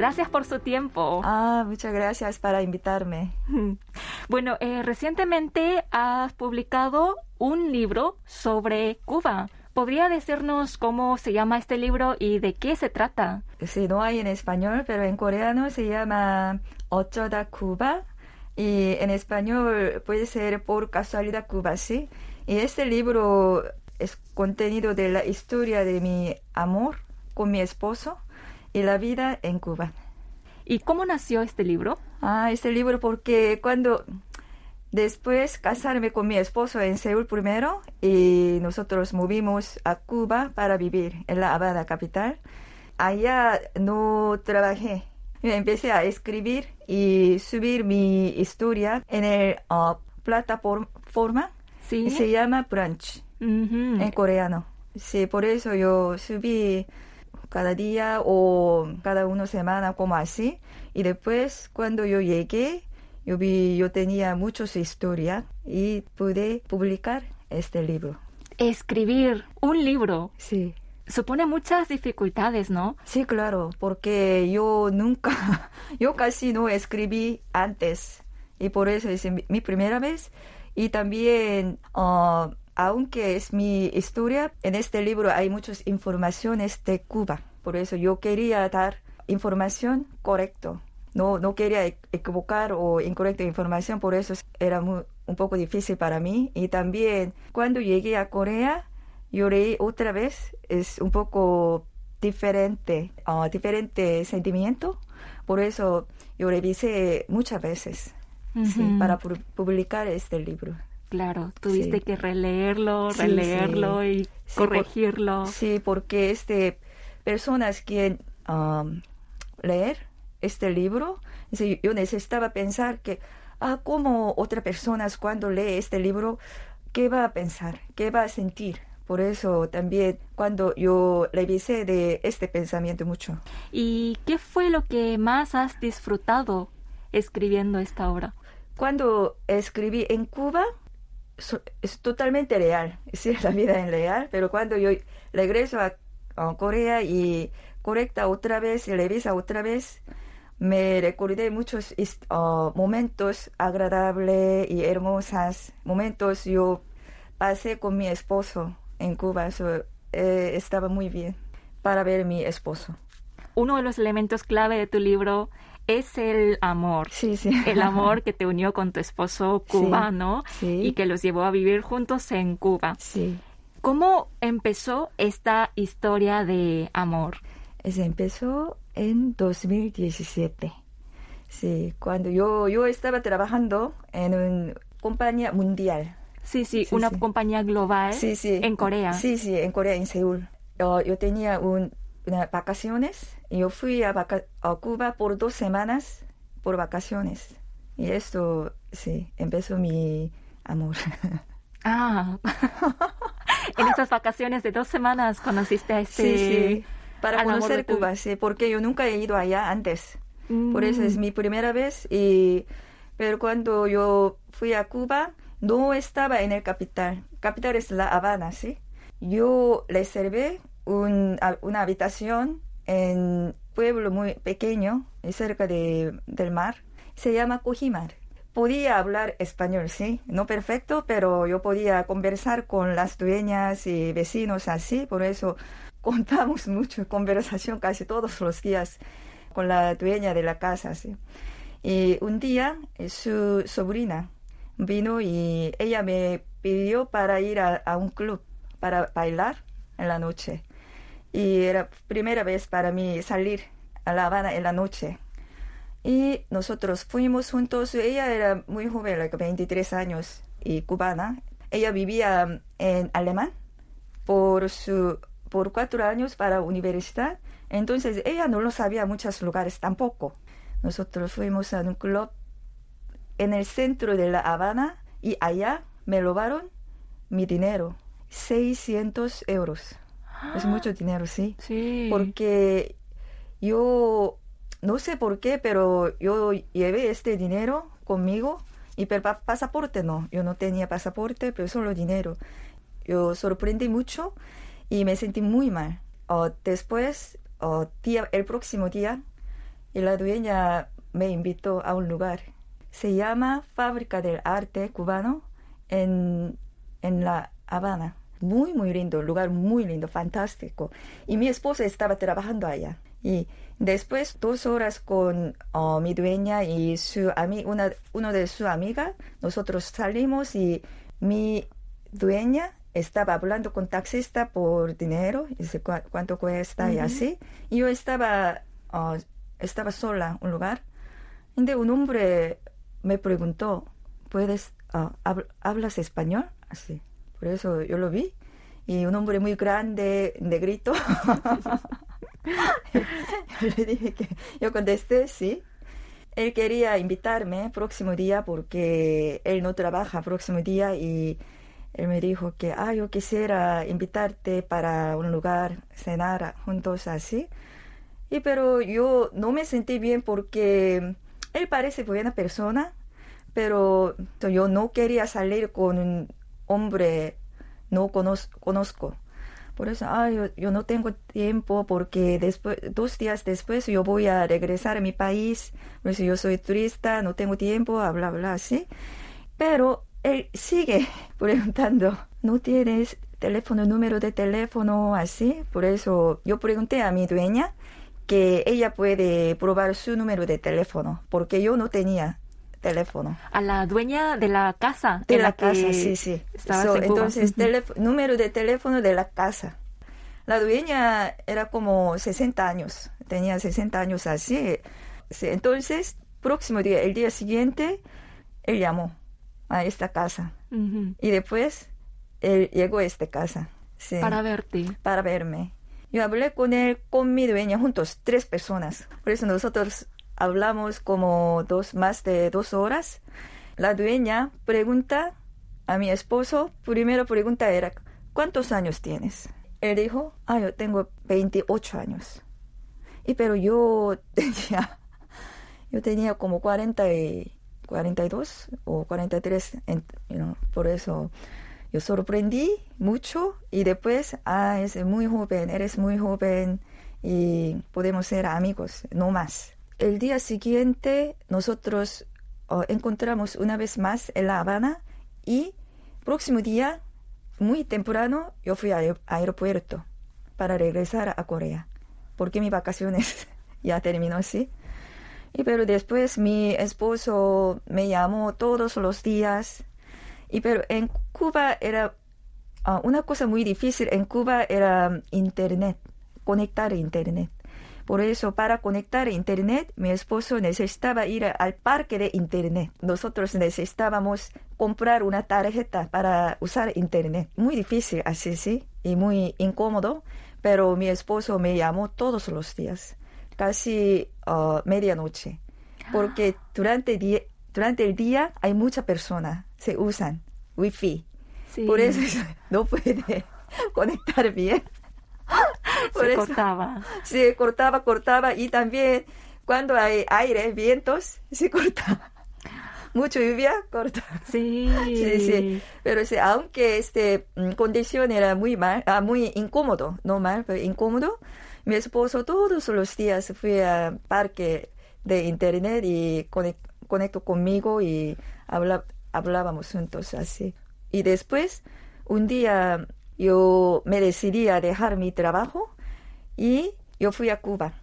Gracias por su tiempo. Ah, muchas gracias para invitarme. Bueno, eh, recientemente has publicado un libro sobre Cuba. ¿Podría decirnos cómo se llama este libro y de qué se trata? Sí, no hay en español, pero en coreano se llama Ochoda Cuba y en español puede ser por casualidad Cuba, sí. Y este libro es contenido de la historia de mi amor con mi esposo y la vida en Cuba. ¿Y cómo nació este libro? Ah, este libro porque cuando después casarme con mi esposo en Seúl primero y nosotros movimos a Cuba para vivir en la Habana capital. Allá no trabajé. Empecé a escribir y subir mi historia en el uh, plataforma. Sí. Se llama Brunch en coreano. Sí, por eso yo subí cada día o cada una semana como así. Y después cuando yo llegué, yo vi, yo tenía muchas historias y pude publicar este libro. Escribir un libro. Sí. Supone muchas dificultades, ¿no? Sí, claro, porque yo nunca, yo casi no escribí antes y por eso es mi primera vez. Y también uh, aunque es mi historia, en este libro hay muchas informaciones de Cuba. Por eso yo quería dar información correcta. No, no quería e-, equivocar o incorrecta información, por eso era un poco difícil para mí. Y también cuando llegué a Corea, yo leí otra vez, es un poco diferente, uh, diferente sentimiento. Por eso yo revisé muchas veces para publicar este libro. Claro, tuviste que releerlo, releerlo y corregirlo. sí, porque este, personas que um, leer este libro, yo necesitaba pensar que, ah, como otras personas cuando lee este libro, ¿qué va a pensar? ¿Qué va a sentir? Por eso también cuando yo revisé de este pensamiento mucho. ¿Y qué fue lo que más has disfrutado escribiendo esta obra? Cuando escribí en Cuba, es totalmente real, es la vida en real, pero cuando yo regreso a, Corea y correcta otra vez y revisa otra vez, me recordé muchos uh, momentos agradables y hermosos, momentos yo pasé con mi esposo en Cuba, eso eh, estaba muy bien para ver a mi esposo. Uno de los elementos clave de tu libro es el amor. Sí, sí. El amor que te unió con tu esposo cubano y que los llevó a vivir juntos en Cuba. Sí. ¿Cómo empezó esta historia de amor? Se empezó en 2017. Sí, cuando yo, yo estaba trabajando en una compañía mundial. Sí, sí, una compañía global sí, sí. en Corea. Sí, sí, en Corea, en Seúl. Yo, yo tenía un vacaciones. Y yo fui a, a, Cuba por dos semanas por vacaciones. Y esto, sí, empezó mi amor. Ah, en esas vacaciones de dos semanas conociste a este... Sí, sí, para conocer Cuba, sí, porque yo nunca he ido allá antes. Por eso es mm. mi primera vez. Y, pero cuando yo fui a Cuba, no estaba en el capital. Capital es La Habana, ¿sí? Yo reservé una habitación en un pueblo muy pequeño, cerca de, del mar. Se llama Cojimar. Podía hablar español, sí, no perfecto, pero yo podía conversar con las dueñas y vecinos así, por eso contamos mucho conversación casi todos los días con la dueña de la casa, sí. Y un día eh, su sobrina vino y ella me pidió para ir a un club para bailar en la noche y era primera vez para mí salir a La Habana en la noche. Y nosotros fuimos juntos, ella era muy joven, like 23 años y cubana. Ella vivía en Alemán por, su, por cuatro años para universidad. Entonces ella no lo sabía muchos lugares tampoco. Nosotros fuimos a un club en el centro de La Habana y allá me robaron mi dinero, 600 euros. Es mucho dinero, sí. Sí. Porque yo, no sé por qué, pero yo llevé este dinero conmigo y pero pasaporte no. Yo no tenía pasaporte, pero solo dinero. Yo sorprendí mucho y me sentí muy mal. después, día, el próximo día, la dueña me invitó a un lugar. Se llama Fábrica del Arte Cubano en, en La Habana. Muy, muy lindo, lugar muy lindo, fantástico. Y mi esposa estaba trabajando allá. Y después, dos horas con oh, mi dueña y su una, uno de sus amigas, nosotros salimos y mi dueña estaba hablando con taxista por dinero, dice cuánto cuesta y así. Y yo estaba, oh, estaba sola en un lugar. Y un hombre me preguntó, ¿puedes, uh, hablas español? Así. Por eso yo lo vi. Y un hombre muy grande, negrito. yo le dije que yo contesté sí. Él quería invitarme próximo día porque él no trabaja próximo día y él me dijo que, ah, yo quisiera invitarte para un lugar, cenar juntos así. Y pero yo no me sentí bien porque él parece buena persona, pero yo no quería salir con hombre no conozco. Por eso, yo, no tengo tiempo porque después, dos días después yo voy a regresar a mi país. Por eso yo soy turista, no tengo tiempo, bla, bla, así. Pero él sigue preguntando, ¿no tienes teléfono, número de teléfono, así? Por eso yo pregunté a mi dueña que ella puede probar su número de teléfono, porque yo no tenía teléfono. A la dueña de la casa. De la, casa, sí, sí. entonces, número de teléfono de la casa. La dueña era como 60 años, tenía 60 años así. entonces, próximo día, el día siguiente, él llamó a esta casa. Y después, él llegó a esta casa. Para verte. Para verme. Yo hablé con él, con mi dueña, juntos, tres personas. Por eso nosotros hablamos como dos, más de dos horas. La dueña pregunta a mi esposo, primero pregunta era, ¿cuántos años tienes? Él dijo, ah, yo tengo 28 años. Y pero yo tenía, yo tenía como 40 y 42 o 43, por eso yo sorprendí mucho y después, ah, es muy joven, eres muy joven y podemos ser amigos, no más el día siguiente nosotros encontramos una vez más en La Habana y próximo día, muy temprano, yo fui al aeropuerto para regresar a Corea, porque mi vacaciones ya terminó así. Y pero después mi esposo me llamó todos los días. Y pero en Cuba era ah, una cosa muy difícil. En Cuba era internet, conectar internet. Por eso, para conectar Internet, mi esposo necesitaba ir al parque de Internet. Nosotros necesitábamos comprar una tarjeta para usar Internet. Muy difícil así, sí, y muy incómodo, pero mi esposo me llamó todos los días, casi uh, medianoche, porque durante, durante el día hay muchas personas, se usan wifi. Por eso no puede conectar bien. Se cortaba. Se cortaba, cortaba y también cuando hay aire, vientos, se corta. Mucho lluvia, corta. Sí. sí, sí. Pero sí, aunque este mm, condición era muy mal, ah, muy incómodo, no mal, pero incómodo, mi esposo todos los días fue al parque de internet y conectó conmigo y habla, hablábamos juntos así. Y después, un día yo me decidí a dejar mi trabajo y yo fui a Cuba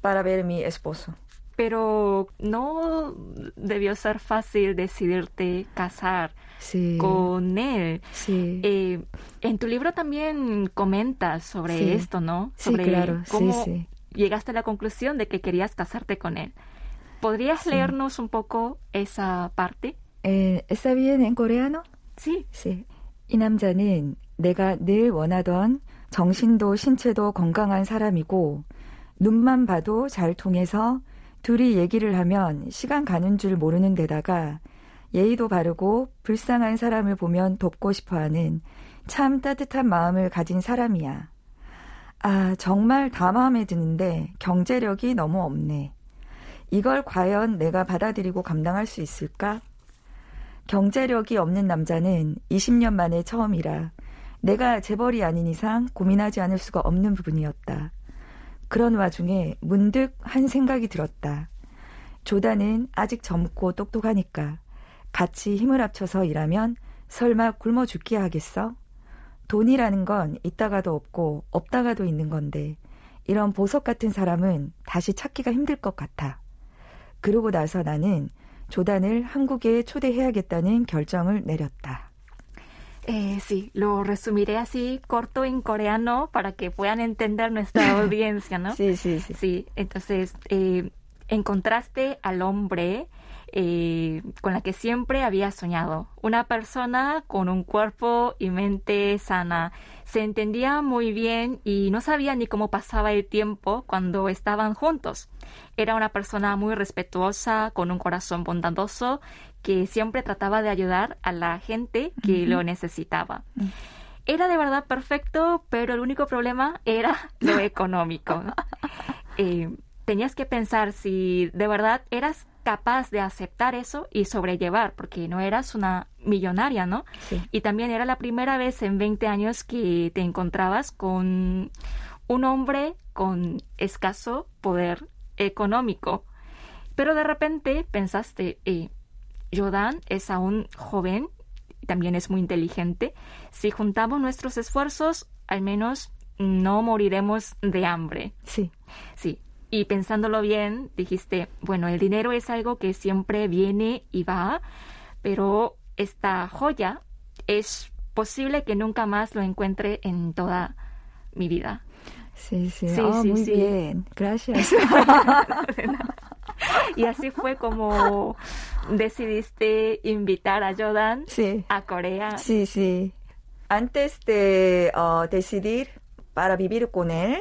para ver a mi esposo. Pero no debió ser fácil decidirte casar con él. Sí. Eh, en tu libro también comentas sobre esto, ¿no? Sobre sí, claro. cómo llegaste a la conclusión de que querías casarte con él. ¿Podrías leernos un poco esa parte? Eh, ¿Está bien en coreano? Sí. Sí. 이 남자는 내가 늘 원하던 정신도 신체도 건강한 사람이고 눈만 봐도 잘 통해서 둘이 얘기를 하면 시간 가는 줄 모르는 데다가 예의도 바르고 불쌍한 사람을 보면 돕고 싶어 하는 참 따뜻한 마음을 가진 사람이야. 아, 정말 다 마음에 드는데 경제력이 너무 없네. 이걸 과연 내가 받아들이고 감당할 수 있을까? 경제력이 없는 남자는 20년 만에 처음이라 내가 재벌이 아닌 이상 고민하지 않을 수가 없는 부분이었다. 그런 와중에 문득 한 생각이 들었다. 조단은 아직 젊고 똑똑하니까 같이 힘을 합쳐서 일하면 설마 굶어 죽게 하겠어? 돈이라는 건 있다가도 없고 없다가도 있는 건데 이런 보석 같은 사람은 다시 찾기가 힘들 것 같아. 그러고 나서 나는 조단을 한국에 초대해야겠다는 결정을 내렸다. Eh, sí, lo resumiré así corto en coreano para que puedan entender nuestra audiencia, ¿no? Sí, sí, sí. Sí, entonces eh, encontraste al hombre eh, con la que siempre había soñado. Una persona con un cuerpo y mente sana. Se entendía muy bien y no sabía ni cómo pasaba el tiempo cuando estaban juntos. Era una persona muy respetuosa, con un corazón bondadoso, que siempre trataba de ayudar a la gente que lo necesitaba. Mm. Era de verdad perfecto, pero el único problema era lo económico. Eh, tenías que pensar si de verdad eras capaz de aceptar eso y sobrellevar, porque no eras una millonaria, ¿no? Y también era la primera vez en 20 años que te encontrabas con un hombre con escaso poder económico. Pero de repente pensaste, eh, Jordan es aún joven, también es muy inteligente. Si juntamos nuestros esfuerzos, al menos no moriremos de hambre. Sí. Sí. Y pensándolo bien, dijiste, bueno, el dinero es algo que siempre viene y va, pero esta joya es posible que nunca más lo encuentre en toda mi vida. Sí, sí, sí, oh, muy bien, gracias. y así fue como decidiste invitar a Jordan a Corea. Sí, sí. Antes de uh, decidir para vivir con él,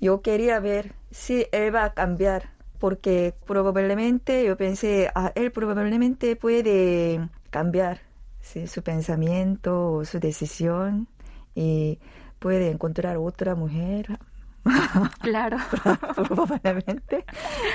yo quería ver si él va a cambiar, porque probablemente yo pensé, ah, él probablemente puede cambiar su pensamiento o su decisión y puede encontrar otra mujer. Claro. probablemente.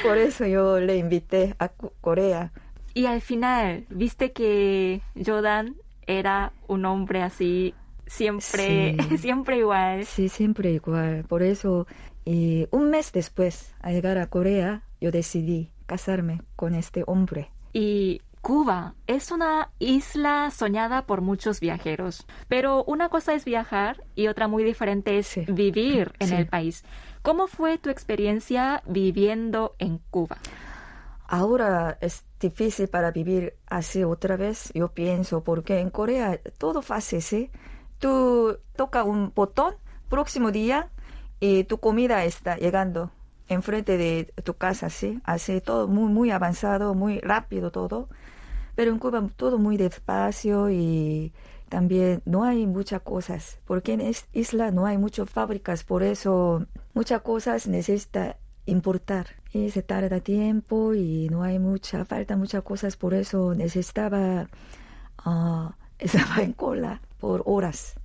Por eso yo le invité a Corea. Y al final, ¿viste que Jordan era un hombre así siempre, siempre igual? Sí, siempre igual. Por eso y un mes después, al llegar a Corea, yo decidí casarme con este hombre. Y Cuba es una isla soñada por muchos viajeros, pero una cosa es viajar y otra muy diferente es vivir en el país. ¿Cómo fue tu experiencia viviendo en Cuba? Ahora es difícil para vivir así otra vez, yo pienso, porque en Corea todo fácil, ¿sí? Tú toca un botón, próximo día y tu comida está llegando enfrente de tu casa, ¿sí? Así todo muy, muy avanzado, muy rápido todo. Pero en Cuba todo muy despacio y también no hay muchas cosas, porque en esta isla no hay muchas fábricas, por eso muchas cosas necesita importar y se tarda tiempo y no hay mucha, falta muchas cosas, por eso necesitaba, uh, estaba en cola por horas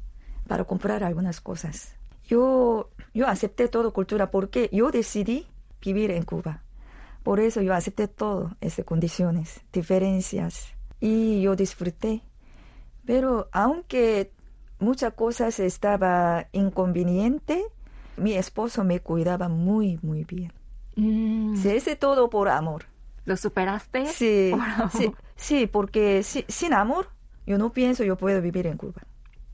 para comprar algunas cosas. Yo yo acepté toda cultura porque yo decidí vivir en Cuba. Por eso yo acepté todo esas condiciones, diferencias y yo disfruté. Pero aunque muchas cosas estaba inconveniente, mi esposo me cuidaba muy, muy bien. Mm. Se hice todo por amor. ¿Lo superaste? Sí, sí, sí, porque sin amor yo no pienso yo puedo vivir en Cuba.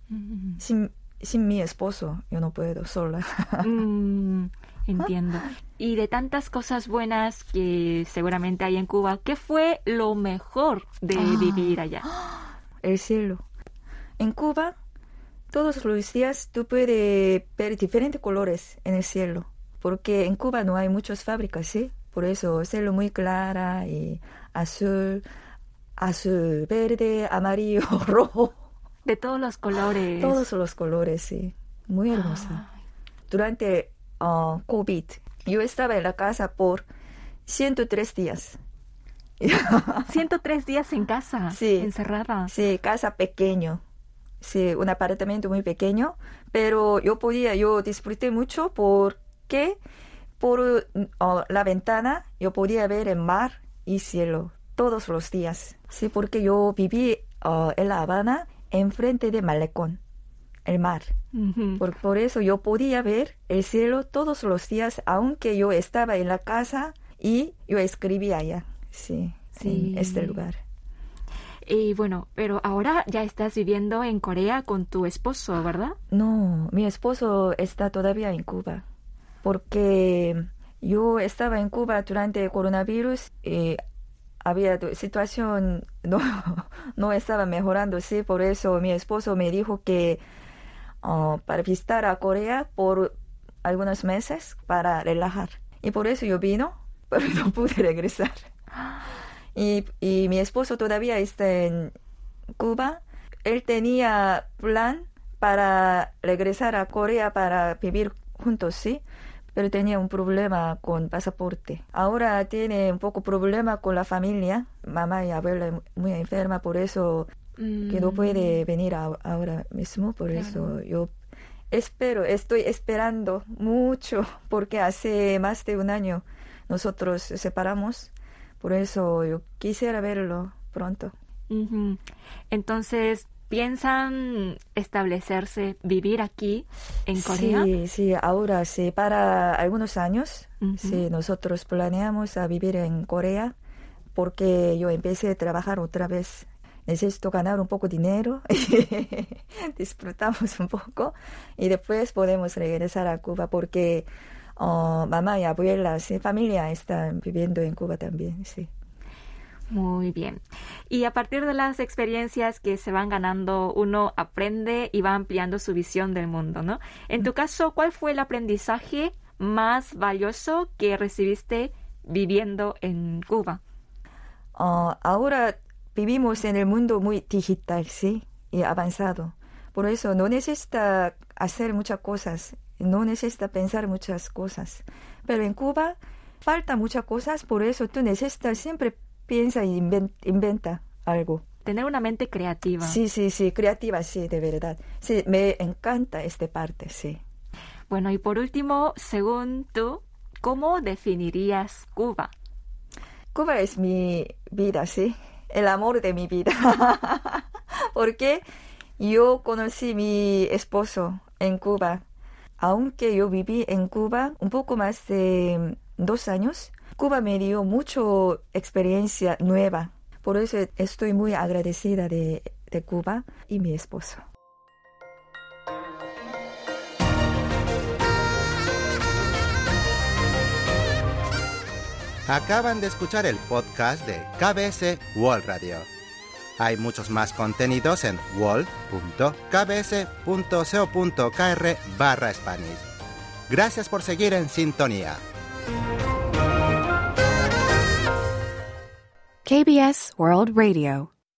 Mm. Sin, sin mi esposo yo no puedo sola. Mm, entiendo. Y de tantas cosas buenas que seguramente hay en Cuba, ¿qué fue lo mejor de ah. vivir allá? El cielo. En Cuba, todos los días tú puedes ver diferentes colores en el cielo, porque en Cuba no hay muchas fábricas, ¿sí? Por eso, cielo muy clara y azul, azul, verde, amarillo, rojo. De todos los colores. Todos los colores, sí. Muy hermosa. Durante uh, COVID, yo estaba en la casa por 103 días. 103 días en casa, sí, encerrada. Sí, casa pequeño. Sí, un apartamento muy pequeño, pero yo podía, yo disfruté mucho porque por uh, la ventana yo podía ver el mar y cielo todos los días. Sí, porque yo viví uh, en La Habana enfrente de Malecón. el mar. por, por, eso yo podía ver el cielo todos los días, aunque yo estaba en la casa y yo escribía allá, sí, sí. en este lugar. Y bueno, pero ahora ya estás viviendo en Corea con tu esposo, ¿verdad? No, mi esposo está todavía en Cuba, porque yo estaba en Cuba durante el coronavirus y había situación no, no estaba mejorando, sí, por eso mi esposo me dijo que oh, para visitar a Corea por algunos meses para relajar. Y por eso yo vino, pero no pude regresar. Y, y mi esposo todavía está en Cuba. Él tenía plan para regresar a Corea para vivir juntos, sí, pero tenía un problema con pasaporte. Ahora tiene un poco problema con la familia. Mamá y abuela muy enferma, por eso que no puede mm. venir ahora mismo. Por eso yo espero, estoy esperando mucho, porque hace más de un año nosotros separamos por eso yo quisiera verlo pronto. Entonces, ¿piensan establecerse, vivir aquí en Corea? Sí, sí, ahora sí, para algunos años, sí, nosotros planeamos a vivir en Corea porque yo empecé a trabajar otra vez. Necesito ganar un poco de dinero, disfrutamos un poco y después podemos regresar a Cuba porque oh, mamá y abuelas y familia están viviendo en Cuba también, sí. Muy bien. Y a partir de las experiencias que se van ganando, uno aprende y va ampliando su visión del mundo, ¿no? En tu caso, ¿cuál fue el aprendizaje más valioso que recibiste viviendo en Cuba? Oh, ahora vivimos en el mundo muy digital, sí, y avanzado. Por eso no necesita hacer muchas cosas no necesita pensar muchas cosas. Pero en Cuba falta muchas cosas, por eso tú necesitas siempre piensa e inventa algo. Tener una mente creativa. Sí, sí, sí, creativa, sí, de verdad. Sí, me encanta esta parte, sí. Bueno, y por último, según tú, ¿cómo definirías Cuba? Cuba es mi vida, sí, el amor de mi vida. Porque yo conocí a mi esposo en Cuba aunque yo viví en Cuba un poco más de dos años, Cuba me dio mucha experiencia nueva. Por eso estoy muy agradecida de, Cuba y mi esposo. Acaban de escuchar el podcast de KBS World Radio. Hay muchos más contenidos en wall.kbs.co.kr barra. Gracias por seguir en sintonía. KBS World Radio